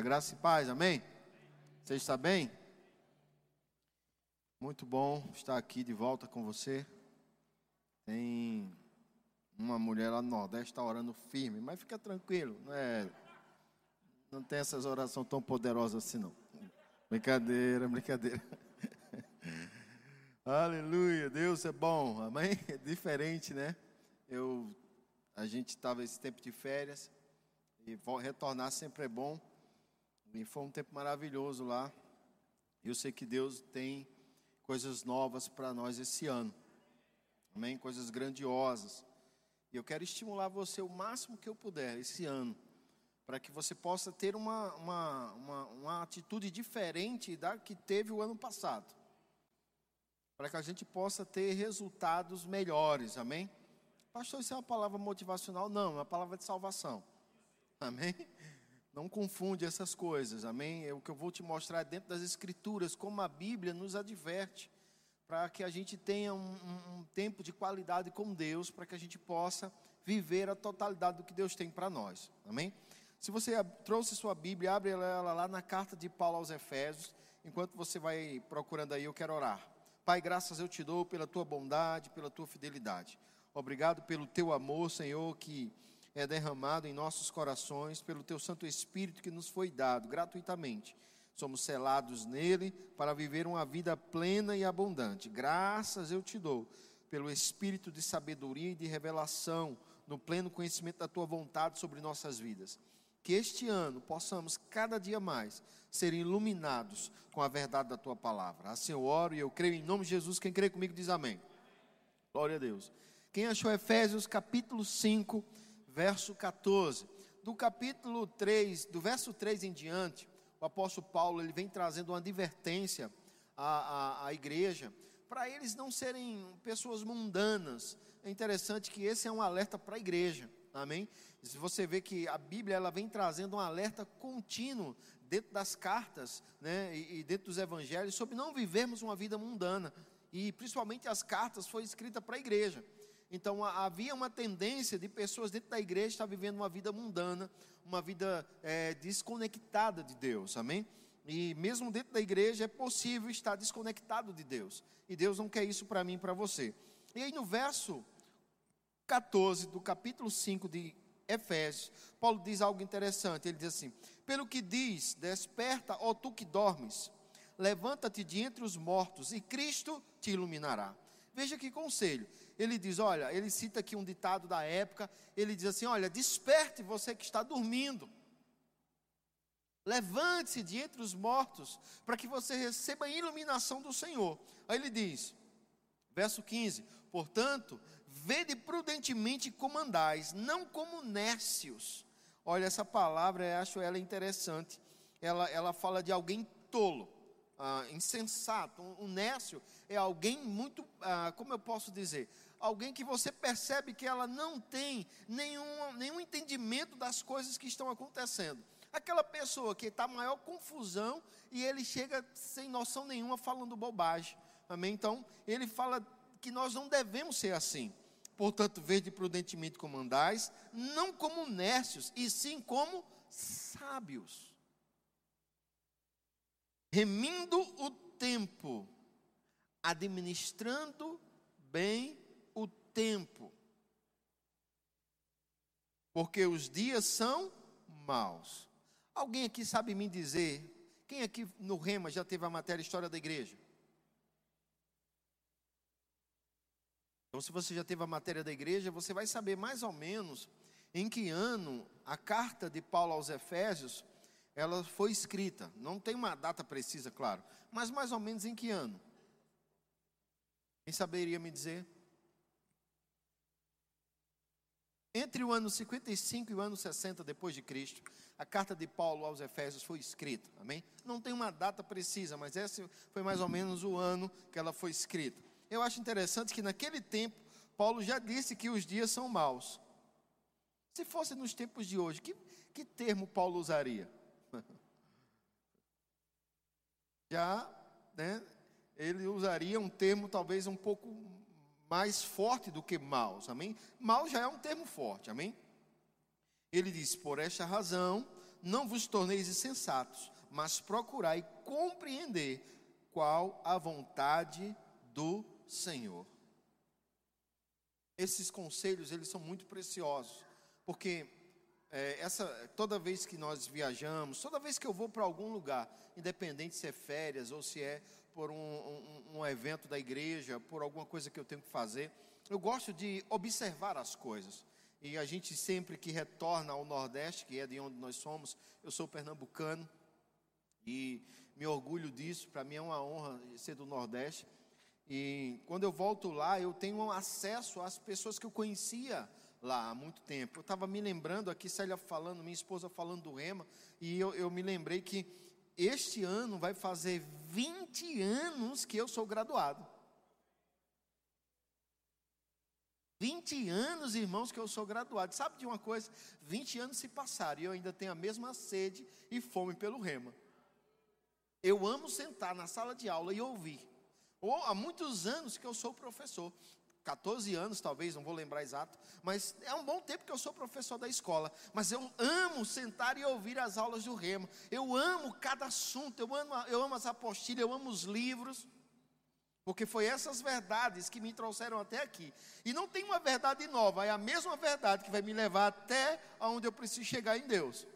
A graça e paz, amém? Você está bem? Muito bom estar aqui de volta com você. Tem uma mulher lá no Nordeste está orando firme, mas fica tranquilo, não é? Não tem essas orações tão poderosas assim não. Brincadeira, brincadeira. Aleluia, Deus é bom, amém? É diferente, né? Eu, a gente estava esse tempo de férias e retornar sempre é bom. E foi um tempo maravilhoso lá. Eu sei que Deus tem coisas novas para nós esse ano, amém? Coisas grandiosas. E eu quero estimular você o máximo que eu puder esse ano, para que você possa ter uma, uma, uma, uma atitude diferente da que teve o ano passado para que a gente possa ter resultados melhores, amém? Pastor, isso é uma palavra motivacional? Não, é uma palavra de salvação, amém? Não confunde essas coisas, amém? É o que eu vou te mostrar dentro das Escrituras, como a Bíblia nos adverte, para que a gente tenha um, um, tempo de qualidade com Deus, para que a gente possa viver a totalidade do que Deus tem para nós, amém? Se você trouxe sua Bíblia, abre ela lá na carta de Paulo aos Efésios, enquanto você vai procurando aí, eu quero orar. Pai, graças eu te dou pela tua bondade, pela tua fidelidade. Obrigado pelo teu amor, Senhor, que é derramado em nossos corações, pelo teu Santo Espírito que nos foi dado gratuitamente. Somos selados nele para viver uma vida plena e abundante. Graças eu te dou pelo Espírito de sabedoria e de revelação, no pleno conhecimento da tua vontade sobre nossas vidas que este ano possamos cada dia mais ser iluminados com a verdade da tua palavra. Assim eu oro e eu creio em nome de Jesus. Quem crê comigo diz amém. Glória a Deus. Quem achou Efésios capítulo 5, verso 14. Do capítulo 3, do verso 3 em diante, o apóstolo Paulo ele vem trazendo uma advertência à, à, à igreja para eles não serem pessoas mundanas. É interessante que esse é um alerta para a igreja. Amém? Você vê que a Bíblia ela vem trazendo um alerta contínuo dentro das cartas, né, e, e dentro dos evangelhos sobre não vivermos uma vida mundana. E principalmente as cartas foi escrita para a igreja. Então havia uma tendência de pessoas dentro da igreja estar vivendo uma vida mundana, uma vida é, desconectada de Deus, amém? E mesmo dentro da igreja é possível estar desconectado de Deus. E Deus não quer isso para mim e para você. E aí no verso 14 do capítulo 5 de Efésios, Paulo diz algo interessante. Ele diz assim: Pelo que diz, desperta, ó tu que dormes, levanta-te de entre os mortos e Cristo te iluminará. Veja que conselho. Ele diz: Olha, ele cita aqui um ditado da época. Ele diz assim: Olha, desperte você que está dormindo. Levante-se de entre os mortos, para que você receba a iluminação do Senhor. Aí ele diz, verso 15: Portanto, vede prudentemente como andais, não como nércios. Olha, essa palavra, eu acho ela interessante. Ela, ela fala de alguém tolo, ah, insensato. Um, um é alguém muito, ah, como eu posso dizer? Alguém que você percebe que ela não tem nenhum, nenhum entendimento das coisas que estão acontecendo. Aquela pessoa que está maior confusão e ele chega sem noção nenhuma falando bobagem. Amém? Então, ele fala que nós não devemos ser assim. Portanto, vede prudentemente como andais, não como nércios, e sim como sábios. Remindo o tempo, administrando bem tempo. Porque os dias são maus. Alguém aqui sabe me dizer, quem aqui no Rema já teve a matéria História da Igreja? Então, se você já teve a matéria da igreja, você vai saber mais ou menos em que ano a carta de Paulo aos Efésios ela foi escrita. Não tem uma data precisa, claro, mas mais ou menos em que ano? Quem saberia me dizer? Entre o ano 55 e o ano 60 depois de Cristo, a carta de Paulo aos Efésios foi escrita. Amém? Não tem uma data precisa, mas esse foi mais ou menos o ano que ela foi escrita eu acho interessante que naquele tempo, Paulo já disse que os dias são maus. Se fosse nos tempos de hoje, que, que termo Paulo usaria? Já, né, ele usaria um termo talvez um pouco mais forte do que maus, amém? Mal já é um termo forte, amém? Ele diz: Por esta razão, não vos torneis insensatos, mas procurai compreender qual a vontade do Senhor. Esses conselhos, eles são muito preciosos, porque é, essa, toda vez que nós viajamos, toda vez que eu vou para algum lugar, independente se é férias ou se é por um, um, um evento da igreja, por alguma coisa que eu tenho que fazer, eu gosto de observar as coisas. E a gente sempre que retorna ao Nordeste, que é de onde nós somos, eu sou pernambucano e me orgulho disso, para mim é uma honra ser do Nordeste. E quando eu volto lá, eu tenho acesso às pessoas que eu conhecia lá há muito tempo. Eu estava me lembrando aqui, Célia falando, minha esposa falando do Rema, e eu, eu me lembrei que este ano vai fazer 20 anos que eu sou graduado. 20 anos, irmãos, que eu sou graduado. Sabe de uma coisa? 20 anos se passaram e eu ainda tenho a mesma sede e fome pelo rema. Eu amo sentar na sala de aula e ouvir. Ou há muitos anos que eu sou professor. 14 anos, talvez, não vou lembrar exato, mas é um bom tempo que eu sou professor da escola. Mas eu amo sentar e ouvir as aulas do remo. Eu amo cada assunto, eu amo, eu amo as apostilhas, eu amo os livros. Porque foi essas verdades que me trouxeram até aqui. E não tem uma verdade nova, é a mesma verdade que vai me levar até onde eu preciso chegar em Deus.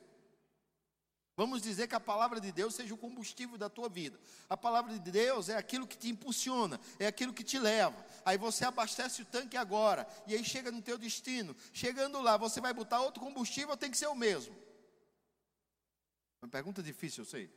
Vamos dizer que a palavra de Deus seja o combustível da tua vida. A palavra de Deus é aquilo que te impulsiona, é aquilo que te leva. Aí você abastece o tanque agora, e aí chega no teu destino. Chegando lá, você vai botar outro combustível, tem que ser o mesmo. Uma pergunta difícil, eu sei.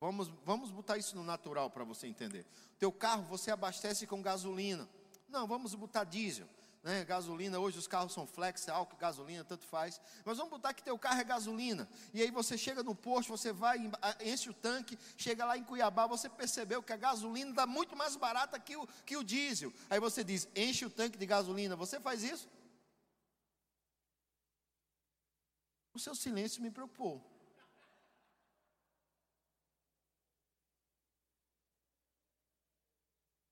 Vamos, vamos botar isso no natural para você entender. Teu carro você abastece com gasolina. Não, vamos botar diesel né, gasolina, hoje os carros são flex, álcool, gasolina, tanto faz. Mas vamos botar que teu carro é gasolina. E aí você chega no posto, você vai, enche o tanque, chega lá em Cuiabá, você percebeu que a gasolina está muito mais barata que o, que o diesel. Aí você diz, enche o tanque de gasolina. Você faz isso? O seu silêncio me preocupou.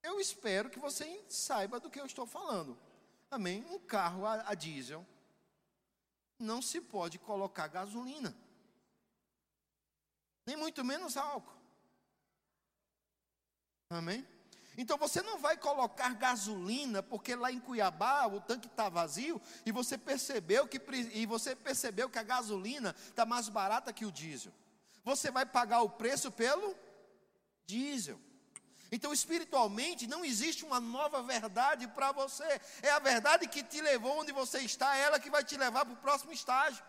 Eu espero que você saiba do que eu estou falando. Amém? Um carro a, a diesel não se pode colocar gasolina, nem muito menos álcool. Amém? Então você não vai colocar gasolina porque lá em Cuiabá o tanque está vazio e você percebeu que e você percebeu que a gasolina está mais barata que o diesel. Você vai pagar o preço pelo diesel. Então, espiritualmente, não existe uma nova verdade para você. É a verdade que te levou onde você está, é ela que vai te levar para o próximo estágio.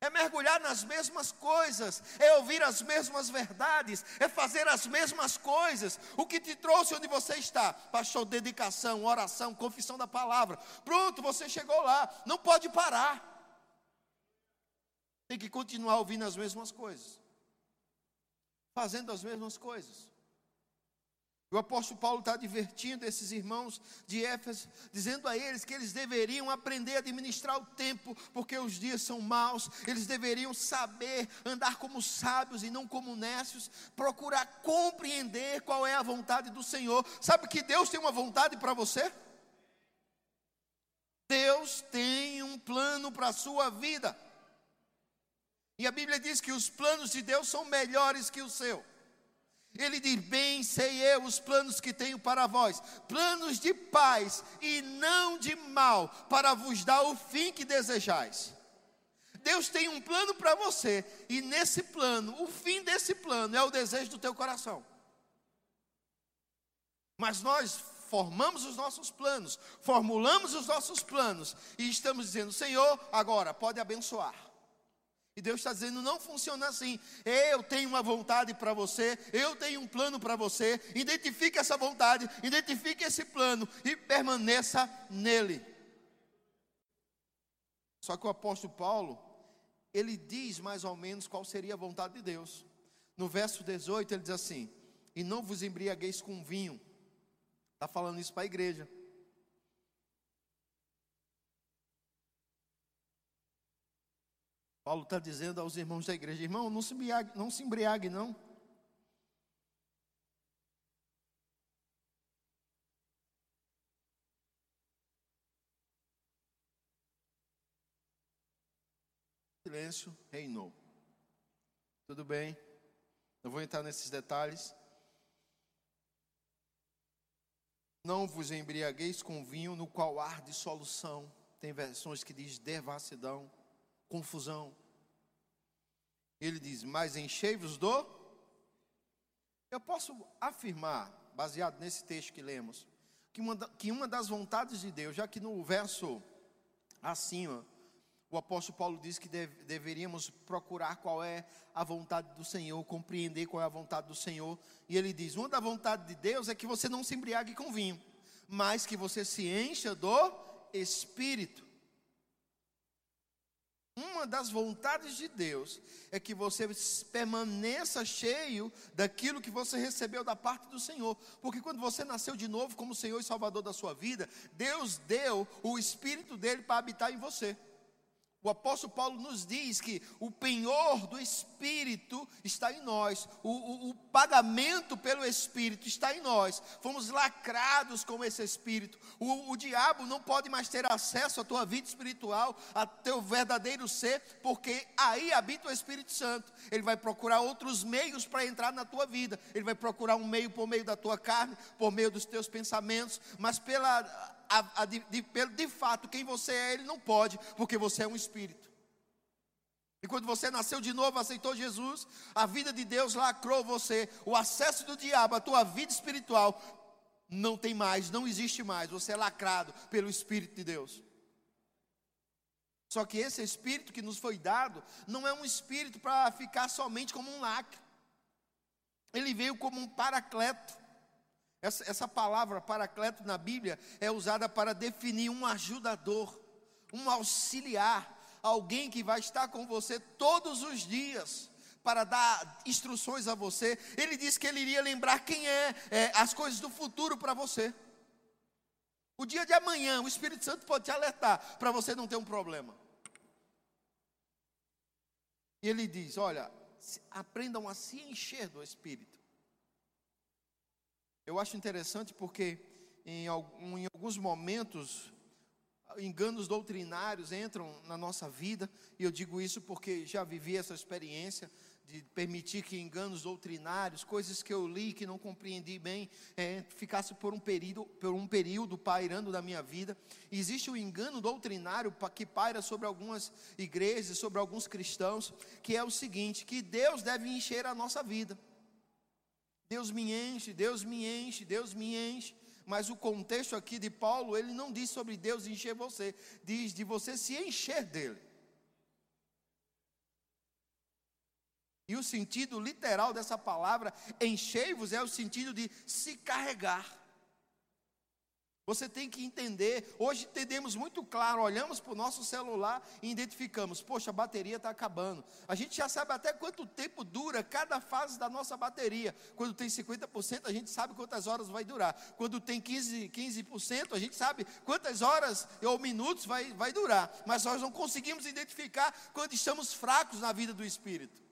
É mergulhar nas mesmas coisas, é ouvir as mesmas verdades, é fazer as mesmas coisas. O que te trouxe onde você está? Pastor, dedicação, oração, confissão da palavra. Pronto, você chegou lá, não pode parar. Tem que continuar ouvindo as mesmas coisas, fazendo as mesmas coisas. O apóstolo Paulo está advertindo esses irmãos de Éfeso, dizendo a eles que eles deveriam aprender a administrar o tempo, porque os dias são maus, eles deveriam saber andar como sábios e não como nécios, procurar compreender qual é a vontade do Senhor. Sabe que Deus tem uma vontade para você? Deus tem um plano para a sua vida. E a Bíblia diz que os planos de Deus são melhores que o seu. Ele diz: Bem sei eu os planos que tenho para vós, planos de paz e não de mal, para vos dar o fim que desejais. Deus tem um plano para você, e nesse plano, o fim desse plano é o desejo do teu coração. Mas nós formamos os nossos planos, formulamos os nossos planos, e estamos dizendo: Senhor, agora pode abençoar. E Deus está dizendo: não funciona assim. Eu tenho uma vontade para você, eu tenho um plano para você. Identifique essa vontade, identifique esse plano e permaneça nele. Só que o apóstolo Paulo, ele diz mais ou menos qual seria a vontade de Deus. No verso 18, ele diz assim: E não vos embriagueis com vinho. Está falando isso para a igreja. Paulo está dizendo aos irmãos da igreja: irmão, não se embriague, não. Se embriague, não. silêncio reinou. Tudo bem? Não vou entrar nesses detalhes. Não vos embriagueis com vinho no qual há dissolução. Tem versões que diz devassidão, confusão. Ele diz: Mas enchei-vos do. Eu posso afirmar, baseado nesse texto que lemos, que uma, que uma das vontades de Deus, já que no verso acima, o apóstolo Paulo diz que deve, deveríamos procurar qual é a vontade do Senhor, compreender qual é a vontade do Senhor. E ele diz: uma da vontade de Deus é que você não se embriague com vinho, mas que você se encha do Espírito. Das vontades de Deus é que você permaneça cheio daquilo que você recebeu da parte do Senhor, porque quando você nasceu de novo como Senhor e Salvador da sua vida, Deus deu o Espírito dele para habitar em você. O apóstolo Paulo nos diz que o penhor do Espírito está em nós, o, o, o, pagamento pelo Espírito está em nós, fomos lacrados com esse Espírito. O, o diabo não pode mais ter acesso à tua vida espiritual, a teu verdadeiro ser, porque aí habita o Espírito Santo. Ele vai procurar outros meios para entrar na tua vida, ele vai procurar um meio por meio da tua carne, por meio dos teus pensamentos, mas pela a, a, de, de, de fato, quem você é, ele não pode, porque você é um espírito. E quando você nasceu de novo, aceitou Jesus, a vida de Deus lacrou você, o acesso do diabo à tua vida espiritual não tem mais, não existe mais. Você é lacrado pelo Espírito de Deus. Só que esse Espírito que nos foi dado não é um Espírito para ficar somente como um lacre. Ele veio como um paracleto. Essa, essa palavra paracleto na Bíblia é usada para definir um ajudador, um auxiliar, alguém que vai estar com você todos os dias para dar instruções a você. Ele disse que ele iria lembrar quem é, é as coisas do futuro para você. O dia de amanhã, o Espírito Santo pode te alertar para você não ter um problema. E ele diz: Olha, aprendam a se encher do Espírito. Eu acho interessante porque em, alguns momentos enganos doutrinários entram na nossa vida, e eu digo isso porque já vivi essa experiência de permitir que enganos doutrinários, coisas que eu li que não compreendi bem, é, ficasse por um período, por um período pairando na minha vida. E existe um engano doutrinário que paira sobre algumas igrejas, sobre alguns cristãos, que é o seguinte: que Deus deve encher a nossa vida. Deus me enche, Deus me enche, Deus me enche. Mas o contexto aqui de Paulo, ele não diz sobre Deus encher você, diz de você se encher dele. E o sentido literal dessa palavra, enchei-vos, é o sentido de se carregar. Você tem que entender. Hoje entendemos muito claro, olhamos para o nosso celular e identificamos: poxa, a bateria está acabando. A gente já sabe até quanto tempo dura cada fase da nossa bateria. Quando tem 50%, a gente sabe quantas horas vai durar. Quando tem 15%, 15% a gente sabe quantas horas ou minutos vai, vai durar. Mas nós não conseguimos identificar quando estamos fracos na vida do Espírito.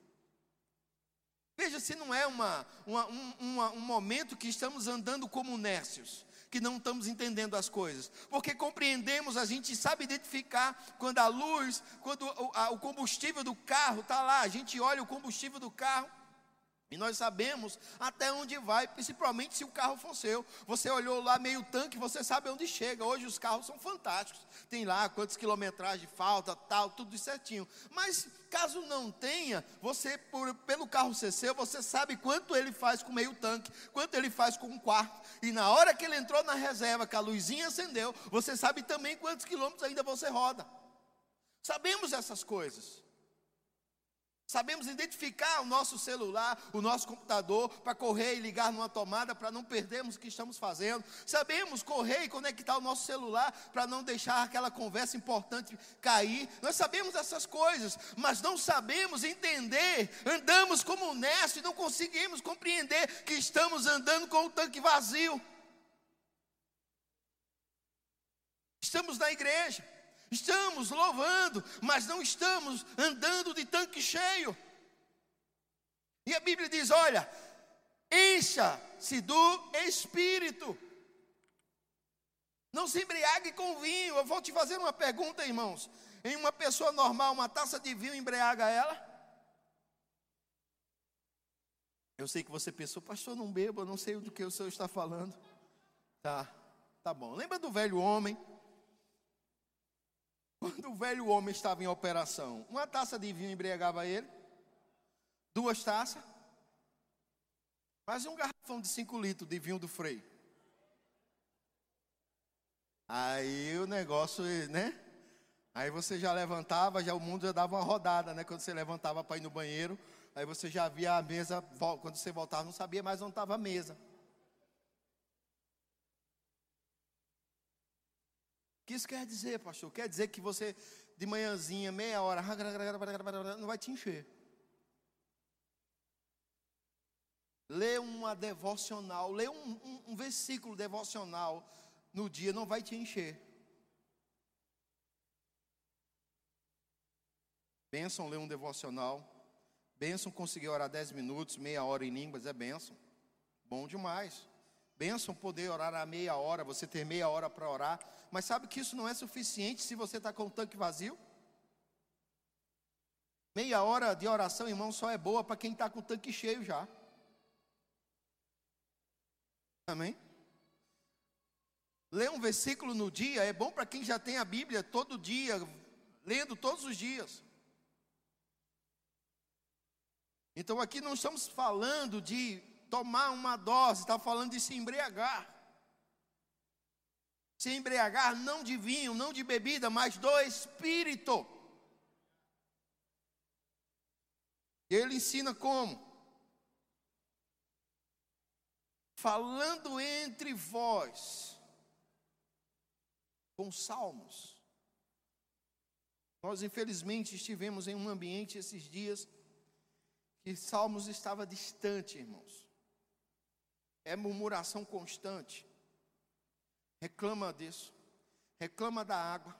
Veja se não é uma, uma, um, uma, um momento que estamos andando como nércios que não estamos entendendo as coisas. Porque compreendemos, a gente sabe identificar quando a luz, quando o, o combustível do carro está lá, a gente olha o combustível do carro. E nós sabemos até onde vai, principalmente se o carro for seu. Você olhou lá meio tanque, você sabe onde chega. Hoje os carros são fantásticos. Tem lá quantas quilometragem falta, tal, tudo certinho. Mas Caso não tenha, você, por, pelo carro ser seu, você sabe quanto ele faz com meio tanque, quanto ele faz com um quarto. E na hora que ele entrou na reserva, que a luzinha acendeu, você sabe também quantos quilômetros ainda você roda. Sabemos essas coisas. Sabemos identificar o nosso celular, o nosso computador, para correr e ligar numa tomada, para não perdermos o que estamos fazendo. Sabemos correr e conectar o nosso celular, para não deixar aquela conversa importante cair. Nós sabemos essas coisas, mas não sabemos entender. Andamos como honestos e não conseguimos compreender que estamos andando com o tanque vazio. Estamos na igreja Estamos louvando, mas não estamos andando de tanque cheio. E a Bíblia diz: olha, encha-se do Espírito. Não se embriague com vinho. Eu vou te fazer uma pergunta, irmãos. Em uma pessoa normal, uma taça de vinho embriaga ela? Eu sei que você pensou, pastor, não bebo, eu não sei do que o senhor está falando. Tá, tá bom. Lembra do velho homem? Quando o velho homem estava em operação, uma taça de vinho embriagava ele, duas taças, quase um garrafão de 5 litros de vinho do freio. Aí o negócio, né? Aí você já levantava, já o mundo já dava uma rodada, né? Quando você levantava para ir no banheiro, aí você já via a mesa, quando você voltava, não sabia mais onde estava a mesa. Que isso quer dizer, pastor? Quer dizer que você, de manhãzinha, meia hora, não vai te encher. Lê uma devocional, lê um, um, um versículo devocional no dia, não vai te encher. Benção ler um devocional. Benção conseguir orar 10 minutos, meia hora em línguas, é benção. Bom demais. Benção poder orar a meia hora, você ter meia hora para orar. Mas sabe que isso não é suficiente se você está com o tanque vazio? Meia hora de oração, irmão, só é boa para quem está com o tanque cheio já. Amém? Ler um versículo no dia é bom para quem já tem a Bíblia todo dia, lendo todos os dias. Então aqui não estamos falando de tomar uma dose, está falando de se embriagar. Se embriagar não de vinho, não de bebida, mas do espírito. Ele ensina como? Falando entre vós, com salmos. Nós, infelizmente, estivemos em um ambiente esses dias que Salmos estava distante, irmãos é murmuração constante. Reclama disso, reclama da água,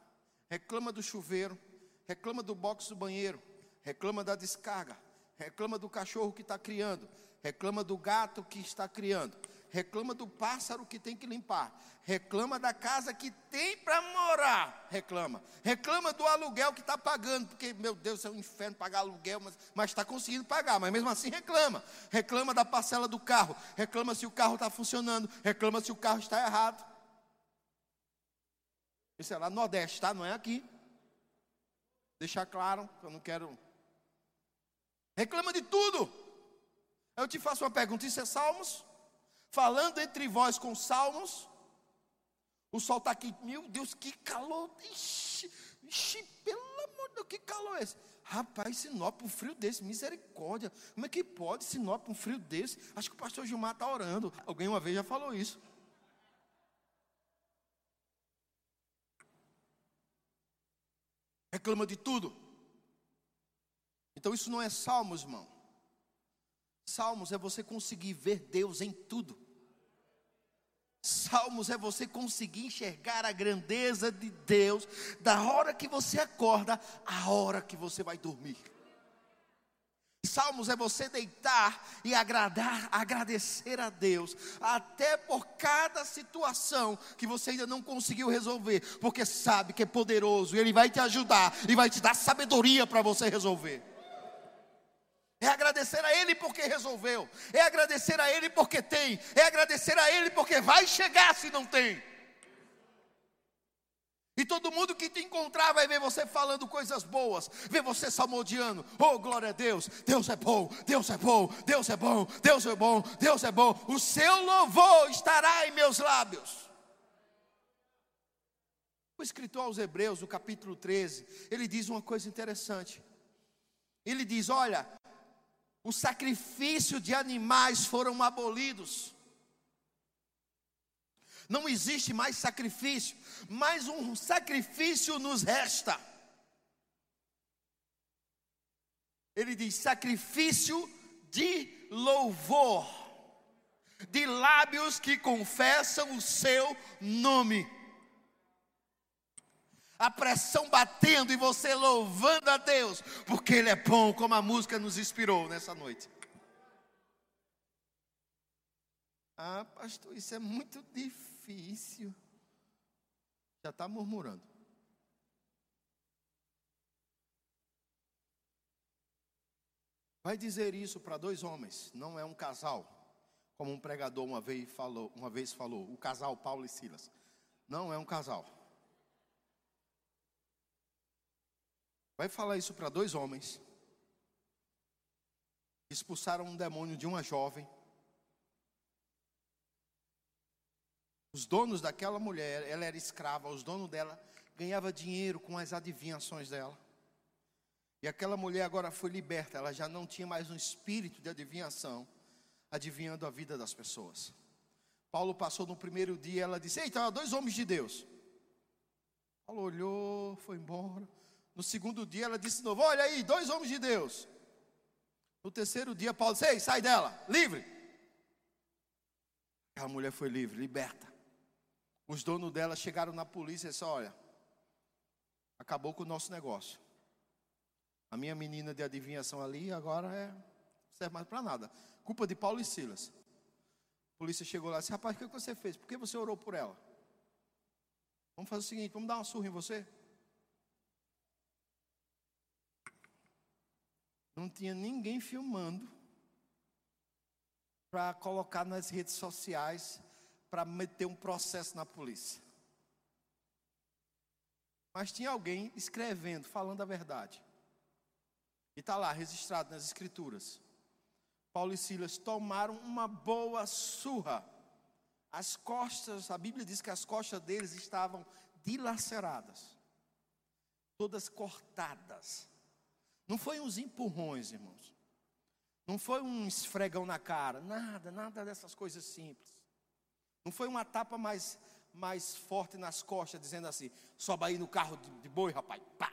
reclama do chuveiro, reclama do box do banheiro, reclama da descarga, reclama do cachorro que está criando, reclama do gato que está criando, reclama do pássaro que tem que limpar, reclama da casa que tem para morar, reclama, reclama do aluguel que está pagando, porque, meu Deus, é um inferno pagar aluguel, mas está conseguindo pagar, mas mesmo assim reclama, reclama da parcela do carro, reclama se o carro está funcionando, reclama se o carro está errado. Isso é lá no Nordeste, tá? Não é aqui. Deixar claro, eu não quero. Reclama de tudo. Eu te faço uma pergunta: isso é Salmos? Falando entre vós com salmos. O sol está aqui, meu Deus, que calor. Ixi, ixi, pelo amor de Deus, que calor é esse? Rapaz, Sinop, um frio desse, misericórdia. Como é que pode Sinop, um frio desse? Acho que o pastor Gilmar está orando. Alguém uma vez já falou isso. Reclama de tudo. Então isso não é salmos, irmão. Salmos é você conseguir ver Deus em tudo. Salmos é você conseguir enxergar a grandeza de Deus da hora que você acorda à hora que você vai dormir. Salmos é você deitar e agradar, agradecer a Deus, até por cada situação que você ainda não conseguiu resolver, porque sabe que é poderoso e Ele vai te ajudar e vai te dar sabedoria para você resolver. É agradecer a Ele porque resolveu. É agradecer a Ele porque tem. É agradecer a Ele porque vai chegar se não tem. E todo mundo que te encontrar vai ver você falando coisas boas, ver você salmodiando. Oh, glória a Deus! Deus é bom, Deus é bom, Deus é bom, Deus é bom, Deus é bom. O seu louvor estará em meus lábios. O escritor aos Hebreus, no capítulo 13, ele diz uma coisa interessante. Ele diz: Olha, o sacrifício de animais foram abolidos. Não existe mais sacrifício, mas um sacrifício nos resta. Ele diz: sacrifício de louvor, de lábios que confessam o seu nome a pressão batendo e você louvando a Deus, porque Ele é bom, como a música nos inspirou nessa noite. Ah, pastor, isso é muito difícil. Já está murmurando. Vai dizer isso para dois homens, não é um casal. Como um pregador uma vez falou, uma vez falou, o casal Paulo e Silas. Não é um casal. Vai falar isso para dois homens. Expulsaram um demônio de uma jovem. Os donos daquela mulher, ela era escrava, os donos dela ganhava dinheiro com as adivinhações dela. E aquela mulher agora foi liberta, ela já não tinha mais um espírito de adivinhação, adivinhando a vida das pessoas. Paulo passou no primeiro dia, ela disse: Eita, dois homens de Deus. Paulo olhou, foi embora. No segundo dia, ela disse de novo: Olha aí, dois homens de Deus. No terceiro dia, Paulo disse: Ei, sai dela, livre. A mulher foi livre, liberta. Os donos dela chegaram na polícia e disseram: Olha, acabou com o nosso negócio. A minha menina de adivinhação ali agora é, não serve mais para nada. Culpa de Paulo e Silas. A polícia chegou lá e disse: Rapaz, o que você fez? Por que você orou por ela? Vamos fazer o seguinte: vamos dar uma surra em você? Não tinha ninguém filmando para colocar nas redes sociais para meter um processo na polícia. Mas tinha alguém escrevendo, falando a verdade. E está lá, registrado nas escrituras. Paulo e Silas tomaram uma boa surra. As costas, a Bíblia diz que as costas deles estavam dilaceradas, todas cortadas. Não foi uns empurrões, irmãos. Não foi um esfregão na cara, nada, nada dessas coisas simples. Não foi uma tapa mais, mais forte nas costas, dizendo assim: sobe aí no carro de, de boi, rapaz. Pá.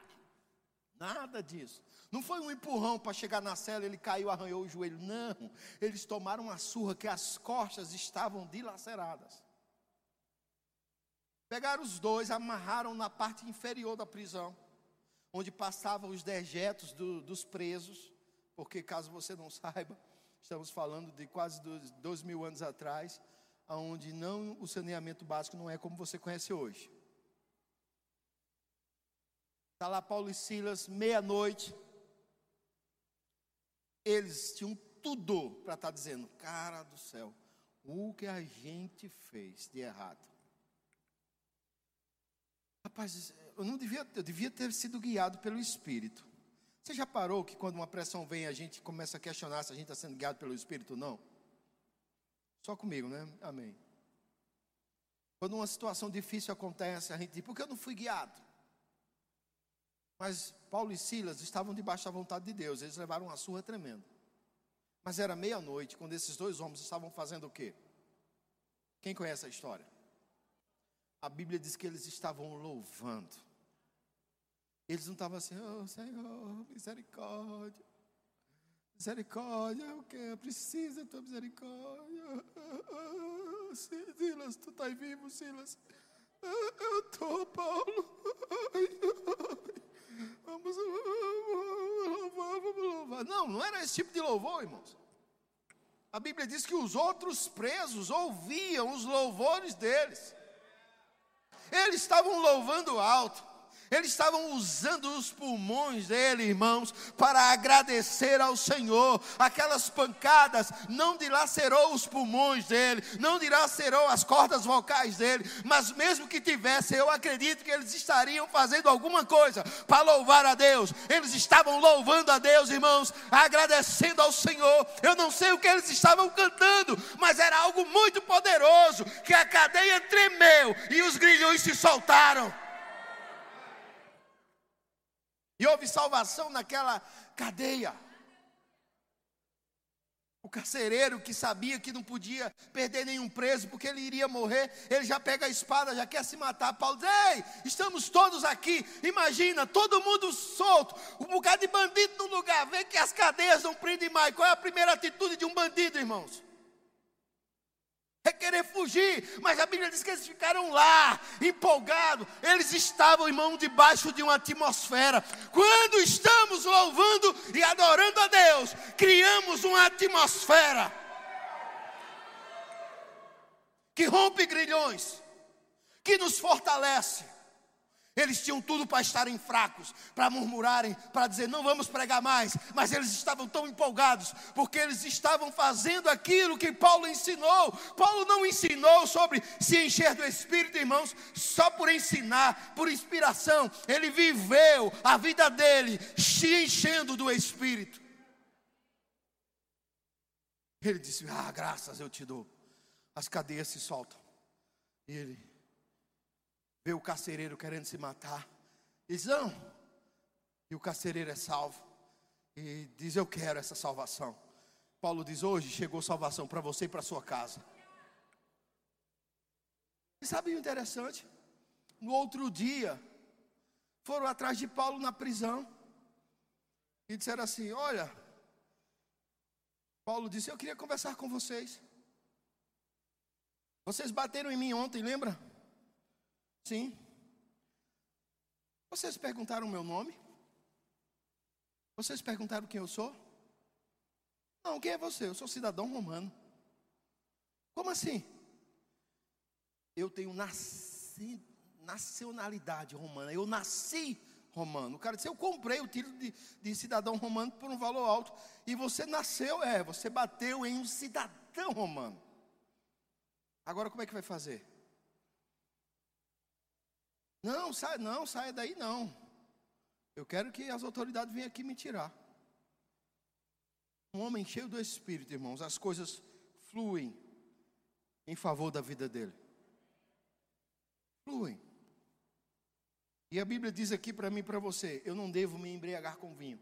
Nada disso. Não foi um empurrão para chegar na cela, ele caiu, arranhou o joelho. Não. Eles tomaram uma surra que as costas estavam dilaceradas. Pegaram os dois, amarraram na parte inferior da prisão, onde passavam os dejetos do, dos presos, porque caso você não saiba, estamos falando de quase dois, dois mil anos atrás, onde não o saneamento básico não é como você conhece hoje. Está lá Paulo e Silas, meia-noite, eles tinham tudo para estar tá dizendo: cara do céu, o que a gente fez de errado. Rapaz, eu não devia, eu devia ter sido guiado pelo Espírito. Você já parou que quando uma pressão vem a gente começa a questionar se a gente está sendo guiado pelo Espírito ou não? Só comigo, né? Amém. Quando uma situação difícil acontece, a gente diz, por que eu não fui guiado? Mas Paulo e Silas estavam debaixo da vontade de Deus, eles levaram uma surra tremenda. Mas era meia-noite, quando esses dois homens estavam fazendo o quê? Quem conhece a história? A Bíblia diz que eles estavam louvando. Eles não estavam assim, oh Senhor, misericórdia. Misericórdia, o que? Precisa da tua misericórdia. Silas, tu estás vivo, Silas? Eu estou, Paulo. Vamos louvar, vamos louvar. Não, não era esse tipo de louvor, irmãos. A Bíblia diz que os outros presos ouviam os louvores deles. Eles estavam louvando alto. Eles estavam usando os pulmões dele, irmãos, para agradecer ao Senhor. Aquelas pancadas não dilacerou os pulmões dele, não dilacerou as cordas vocais dele, mas mesmo que tivesse, eu acredito que eles estariam fazendo alguma coisa para louvar a Deus. Eles estavam louvando a Deus, irmãos, agradecendo ao Senhor. Eu não sei o que eles estavam cantando, mas era algo muito poderoso, que a cadeia tremeu e os grilhões se soltaram. E houve salvação naquela cadeia. O carcereiro que sabia que não podia perder nenhum preso porque ele iria morrer, ele já pega a espada, já quer se matar. Paulo diz: Ei, estamos todos aqui. Imagina, todo mundo solto, um bocado de bandido no lugar. Vê que as cadeias não prendem mais. Qual é a primeira atitude de um bandido, irmãos? Querer fugir, mas a Bíblia diz que eles ficaram lá, empolgados, eles estavam, irmão, debaixo de uma atmosfera. Quando estamos louvando e adorando a Deus, criamos uma atmosfera que rompe grilhões, que nos fortalece, Eles tinham tudo para estarem fracos, para murmurarem, para dizer não vamos pregar mais, mas eles estavam tão empolgados, porque eles estavam fazendo aquilo que Paulo ensinou. Paulo não ensinou sobre se encher do Espírito, irmãos, só por ensinar, por inspiração. Ele viveu a vida dele se enchendo do Espírito. Ele disse: Ah, graças eu te dou. As cadeias se soltam. E ele vê o carcereiro querendo se matar. Diz: Não. E o carcereiro é salvo. E diz: Eu quero essa salvação. Paulo diz: Hoje chegou salvação para você e para sua casa. E sabe o interessante? No outro dia, foram atrás de Paulo na prisão. E disseram assim: Olha, Paulo disse: Eu queria conversar com vocês. Vocês bateram em mim ontem, lembra? Sim. Vocês perguntaram o meu nome? Vocês perguntaram quem eu sou? Não, quem é você? Eu sou cidadão romano. Como assim? Eu tenho nasci, nacionalidade romana. Eu nasci romano. O cara disse: Eu comprei o título de, de cidadão romano por um valor alto. E você nasceu, é, você bateu em um cidadão romano. Agora como é que vai fazer? Não, sai, não, saia daí não. Eu quero que as autoridades venham aqui me tirar. Um homem cheio do Espírito, irmãos, as coisas fluem em favor da vida dele. Fluem. E a Bíblia diz aqui para mim e para você: eu não devo me embriagar com vinho,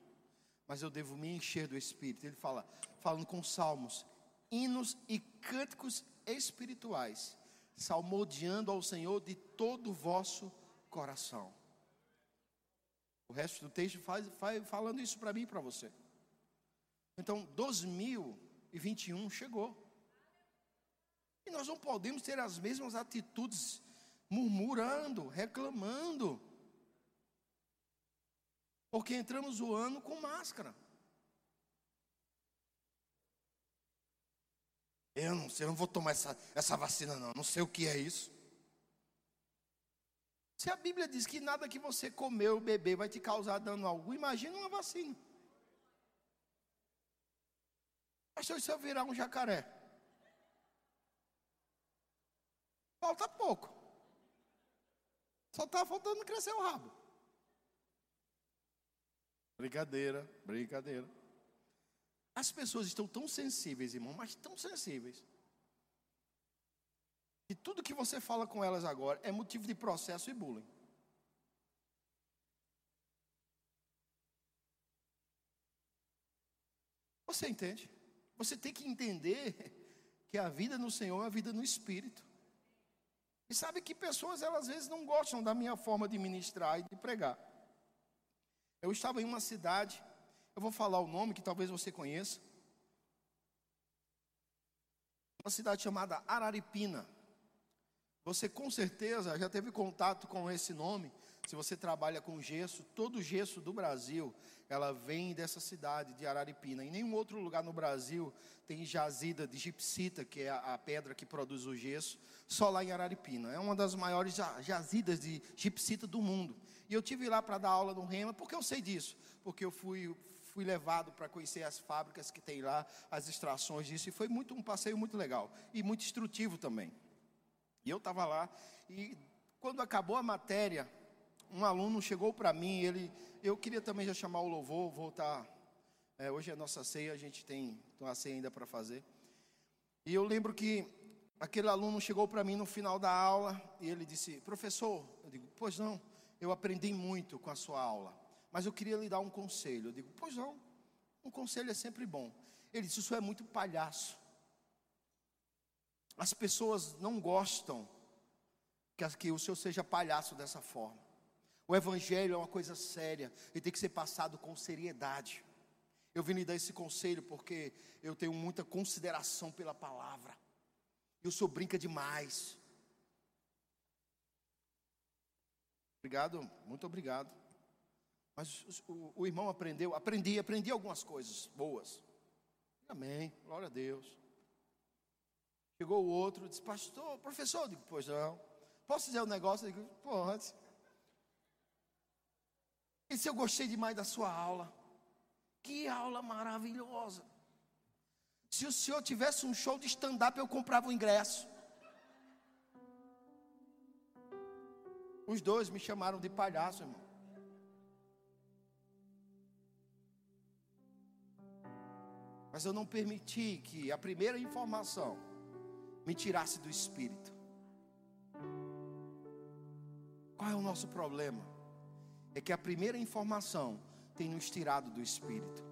mas eu devo me encher do Espírito. Ele fala, falando com salmos, hinos e cânticos espirituais, salmodiando ao Senhor de todo o vosso coração. O resto do texto faz, faz falando isso para mim e para você. Então, 2021 chegou. E nós não podemos ter as mesmas atitudes, murmurando, reclamando. Porque entramos o ano com máscara. Eu não sei, eu não vou tomar essa, essa vacina, não. Não sei o que é isso. Se a Bíblia diz que nada que você comer ou beber vai te causar dano algum, imagina uma vacina. Pastor, se eu virar um jacaré? Falta pouco. Só está faltando crescer o rabo. Brincadeira, brincadeira. As pessoas estão tão sensíveis, irmão, mas tão sensíveis. E tudo que você fala com elas agora é motivo de processo e bullying. Você entende? Você tem que entender que a vida no Senhor é uma vida no Espírito. E sabe que pessoas, elas às vezes não gostam da minha forma de ministrar e de pregar. Eu estava em uma cidade, eu vou falar o nome que talvez você conheça. Uma cidade chamada Araripina. Você com certeza já teve contato com esse nome. Se você trabalha com gesso, todo gesso do Brasil, ela vem dessa cidade de Araripina. Em nenhum outro lugar no Brasil tem jazida de gipsita, que é a, a pedra que produz o gesso, só lá em Araripina. É uma das maiores jazidas de gipsita do mundo. E eu tive lá para dar aula no Rema, porque eu sei disso, porque eu fui fui levado para conhecer as fábricas que tem lá, as extrações disso, e foi muito um passeio muito legal e muito instrutivo também. E eu estava lá, e quando acabou a matéria, um aluno chegou para mim, ele, eu queria também já chamar o louvor, voltar. É, hoje é nossa ceia, a gente tem uma ceia ainda para fazer. E eu lembro que aquele aluno chegou para mim no final da aula e ele disse: Professor, eu digo, pois não, eu aprendi muito com a sua aula, mas eu queria lhe dar um conselho. Eu digo, pois não, um conselho é sempre bom. Ele disse: Isso é muito palhaço. As pessoas não gostam que, o Senhor seja palhaço dessa forma. O Evangelho é uma coisa séria e tem que ser passado com seriedade. Eu vim lhe dar esse conselho porque eu tenho muita consideração pela palavra. E o senhor brinca demais. Obrigado, muito obrigado. Mas o, o, irmão aprendeu, aprendi, aprendi algumas coisas boas. Amém, glória a Deus. Chegou o outro, disse, pastor, professor, eu digo, pois não. Posso dizer um negócio? Eu digo, pode. Ele disse: Eu gostei demais da sua aula. Que aula maravilhosa. Se o senhor tivesse um show de stand-up, eu comprava o ingresso. Os dois me chamaram de palhaço, irmão. Mas eu não permiti que a primeira informação me tirasse do espírito. Qual é o nosso problema? É que a primeira informação tem nos tirado do espírito.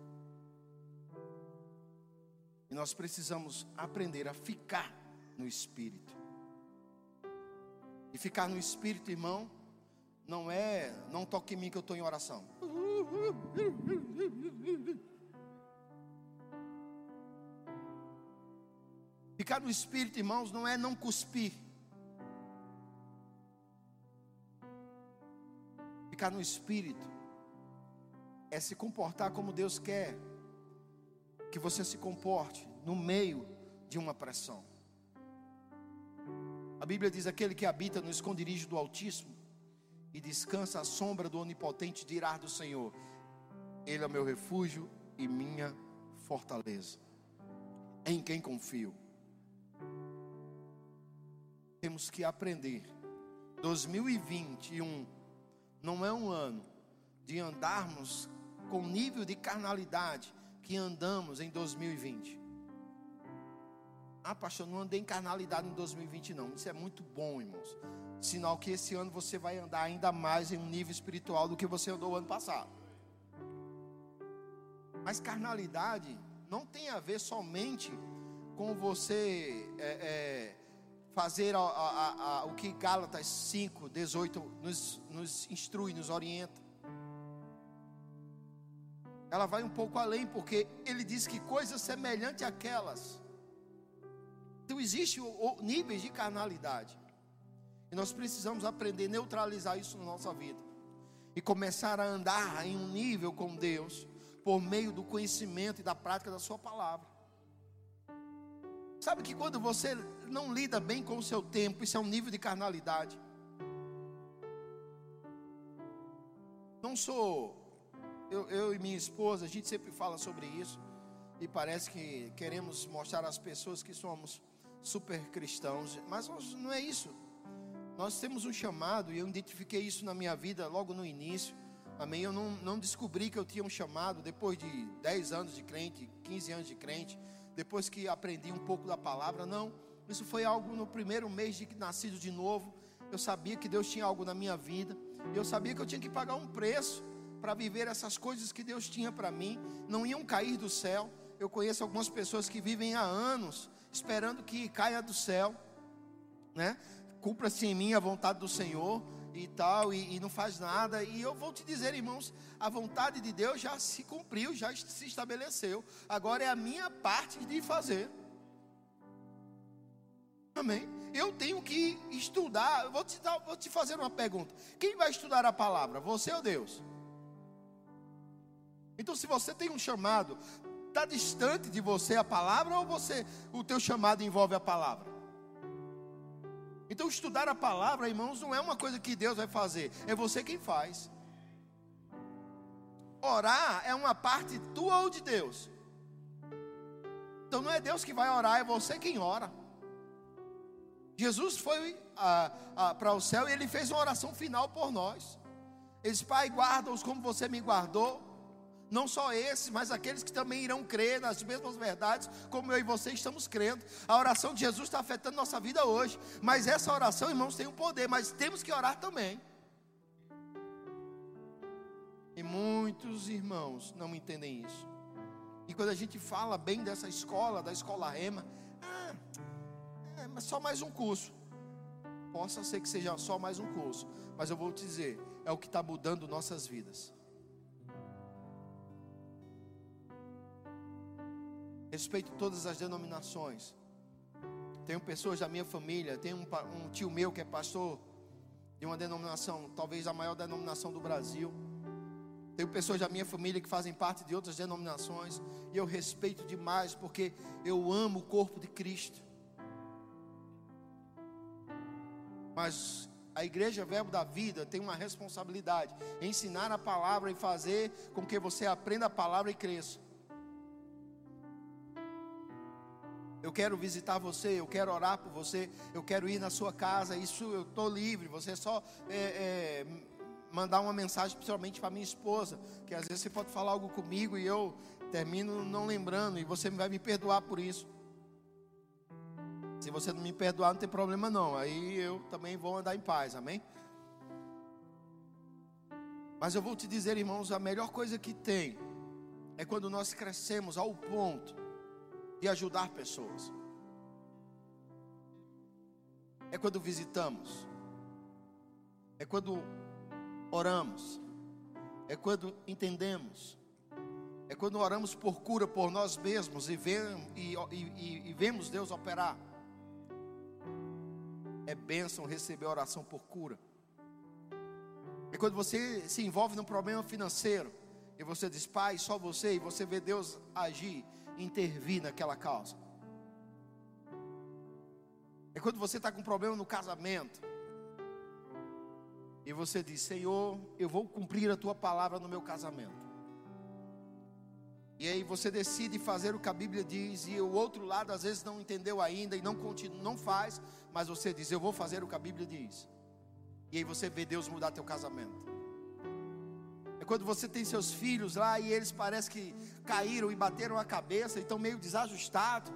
E nós precisamos aprender a ficar no espírito. E ficar no espírito, irmão, não é não toque em mim que eu estou em oração. Ficar no espírito, irmãos, não é não cuspir. Ficar no espírito é se comportar como Deus quer que você se comporte no meio de uma pressão. A Bíblia diz: aquele que habita no esconderijo do Altíssimo e descansa à sombra do Onipotente dirá do Senhor: Ele é meu refúgio e minha fortaleza, em quem confio temos que aprender. 2021 não é um ano de andarmos com o nível de carnalidade que andamos em 2020. Ah, pastor, não andei em carnalidade em 2020, não. Isso é muito bom, irmãos. Sinal que esse ano você vai andar ainda mais em um nível espiritual do que você andou ano passado. Mas carnalidade não tem a ver somente com você é, é, fazer a, a, a, o que Gálatas 5, 18 nos, nos instrui, nos orienta. Ela vai um pouco além, porque ele diz que coisas semelhantes àquelas. Então, existe níveis de carnalidade. E nós precisamos aprender a neutralizar isso na nossa vida. E começar a andar em um nível com Deus, por meio do conhecimento e da prática da Sua palavra. Sabe que quando você não lida bem com o seu tempo, isso é um nível de carnalidade. Não sou, eu, eu e minha esposa, a gente sempre fala sobre isso, e parece que queremos mostrar às pessoas que somos super cristãos, mas não é isso. Nós temos um chamado, e eu identifiquei isso na minha vida logo no início. Amém? Eu não, não descobri que eu tinha um chamado depois de 10 anos de crente, 15 anos de crente depois que aprendi um pouco da palavra, não. Isso foi algo no primeiro mês de nascido de novo. Eu sabia que Deus tinha algo na minha vida. Eu sabia que eu tinha que pagar um preço para viver essas coisas que Deus tinha para mim. Não iam cair do céu. Eu conheço algumas pessoas que vivem há anos esperando que caia do céu, né? Cumpra-se em mim a vontade do Senhor e tal, e, e, não faz nada. E eu vou te dizer, irmãos, a vontade de Deus já se cumpriu, já se estabeleceu. Agora é a minha parte de fazer. Amém? Eu tenho que estudar. Vou te, dar, vou te fazer uma pergunta: quem vai estudar a palavra, você ou Deus? Então, se você tem um chamado, está distante de você a palavra ou você, o teu chamado envolve a palavra? Então, estudar a palavra, irmãos, não é uma coisa que Deus vai fazer, é você quem faz. Orar é uma parte tua ou de Deus. Então, não é Deus que vai orar, é você quem ora. Jesus foi para o céu e ele fez uma oração final por nós. Ele disse: Pai, guarda-os como você me guardou. Não só esses, mas aqueles que também irão crer nas mesmas verdades, como eu e você estamos crendo. A oração de Jesus está afetando nossa vida hoje. Mas essa oração, irmãos, tem um poder, mas temos que orar também. E muitos irmãos não entendem isso. E quando a gente fala bem dessa escola, da escola Rema, ah, é só mais um curso. Possa ser que seja só mais um curso, mas eu vou te dizer, é o que está mudando nossas vidas. Respeito todas as denominações. Tenho pessoas da minha família, tem um, um, tio meu que é pastor de uma denominação, talvez a maior denominação do Brasil. Tenho pessoas da minha família que fazem parte de outras denominações, e eu respeito demais, porque eu amo o corpo de Cristo. Mas A igreja Verbo da Vida tem uma responsabilidade: ensinar a palavra e fazer com que você aprenda a palavra e cresça. Eu quero visitar você, eu quero orar por você, eu quero ir na sua casa. Isso eu estou livre. Você só é, é, mandar uma mensagem, principalmente para minha esposa, que às vezes você pode falar algo comigo e eu termino não lembrando, e você vai me perdoar por isso. Se você não me perdoar, não tem problema não. Aí eu também vou andar em paz, amém? Mas eu vou te dizer, irmãos, a melhor coisa que tem é quando nós crescemos ao ponto de ajudar pessoas. É quando visitamos. É quando oramos. É quando entendemos. É quando oramos por cura por nós mesmos e, vemos, e, e, e vemos Deus operar. É bênção receber oração por cura. É quando você se envolve num problema financeiro e você diz, Pai, só você, e você vê Deus agir, intervir naquela causa. É quando você está com um problema no casamento e você diz, Senhor, eu vou cumprir a tua palavra no meu casamento. E aí você decide fazer o que a Bíblia diz e o outro lado às vezes não entendeu ainda e não continua, não faz, mas você diz: "Eu vou fazer o que a Bíblia diz". E aí você vê Deus mudar teu casamento. Quando você tem seus filhos lá e eles parecem que caíram e bateram a cabeça e estão meio desajustados.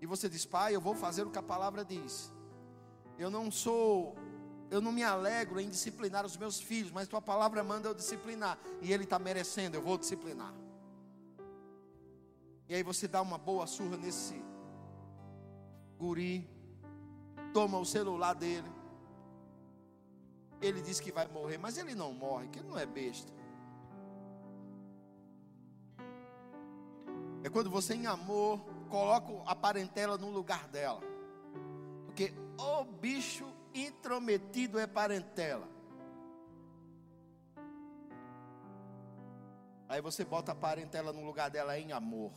E você diz: "Pai, eu vou fazer o que a palavra diz". Eu não sou eu não me alegro em disciplinar os meus filhos, mas tua palavra manda eu disciplinar. E ele está merecendo, eu vou disciplinar. E aí você dá uma boa surra nesse guri, toma o celular dele. Ele diz que vai morrer, mas ele não morre, que ele não é besta. É quando você, em amor, coloca a parentela no lugar dela. Porque o bicho intrometido é parentela. Aí você bota a parentela no lugar dela em amor.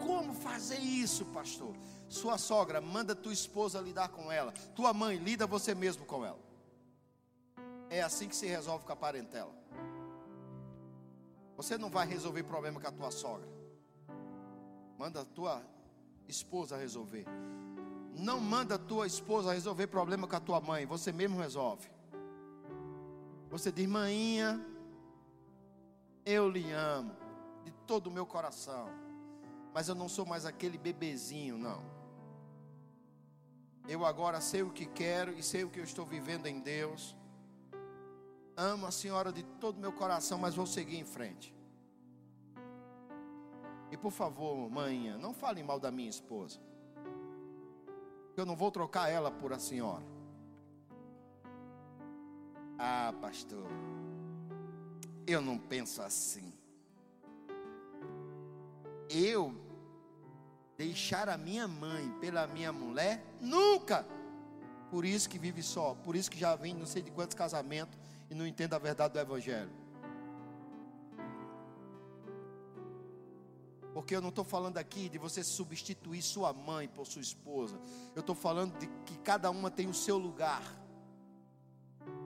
Como fazer isso, pastor? Sua sogra, manda tua esposa lidar com ela. Tua mãe, lida você mesmo com ela. É assim que se resolve com a parentela. Você não vai resolver problema com a tua sogra. Manda a tua esposa resolver. Não manda a tua esposa resolver problema com a tua mãe. Você mesmo resolve. Você diz, maninha, eu lhe amo de todo o meu coração mas eu não sou mais aquele bebezinho, não. Eu agora sei o que quero e sei o que eu estou vivendo em Deus. Amo a senhora de todo meu coração, mas vou seguir em frente. E por favor, mãe, não fale mal da minha esposa. Eu não vou trocar ela por a senhora. Ah, pastor, eu não penso assim. Eu deixar a minha mãe pela minha mulher? Nunca! Por isso que vive só, por isso que já vem não sei de quantos casamentos e não entende a verdade do Evangelho. Porque eu não estou falando aqui de você substituir sua mãe por sua esposa. Eu estou falando de que cada uma tem o seu lugar.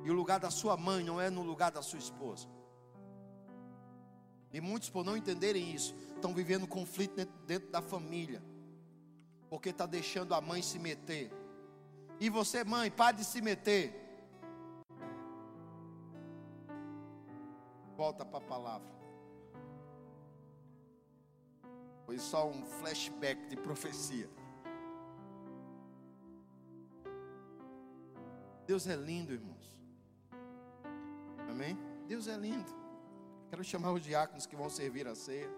E o lugar da sua mãe não é no lugar da sua esposa. E muitos, por não entenderem isso, estão vivendo conflito dentro, dentro da família, porque está deixando a mãe se meter. E você, mãe, pare de se meter. Volta para a palavra. Foi só um flashback de profecia. Deus é lindo, irmãos. Amém? Deus é lindo. Quero chamar os diáconos que vão servir a ceia.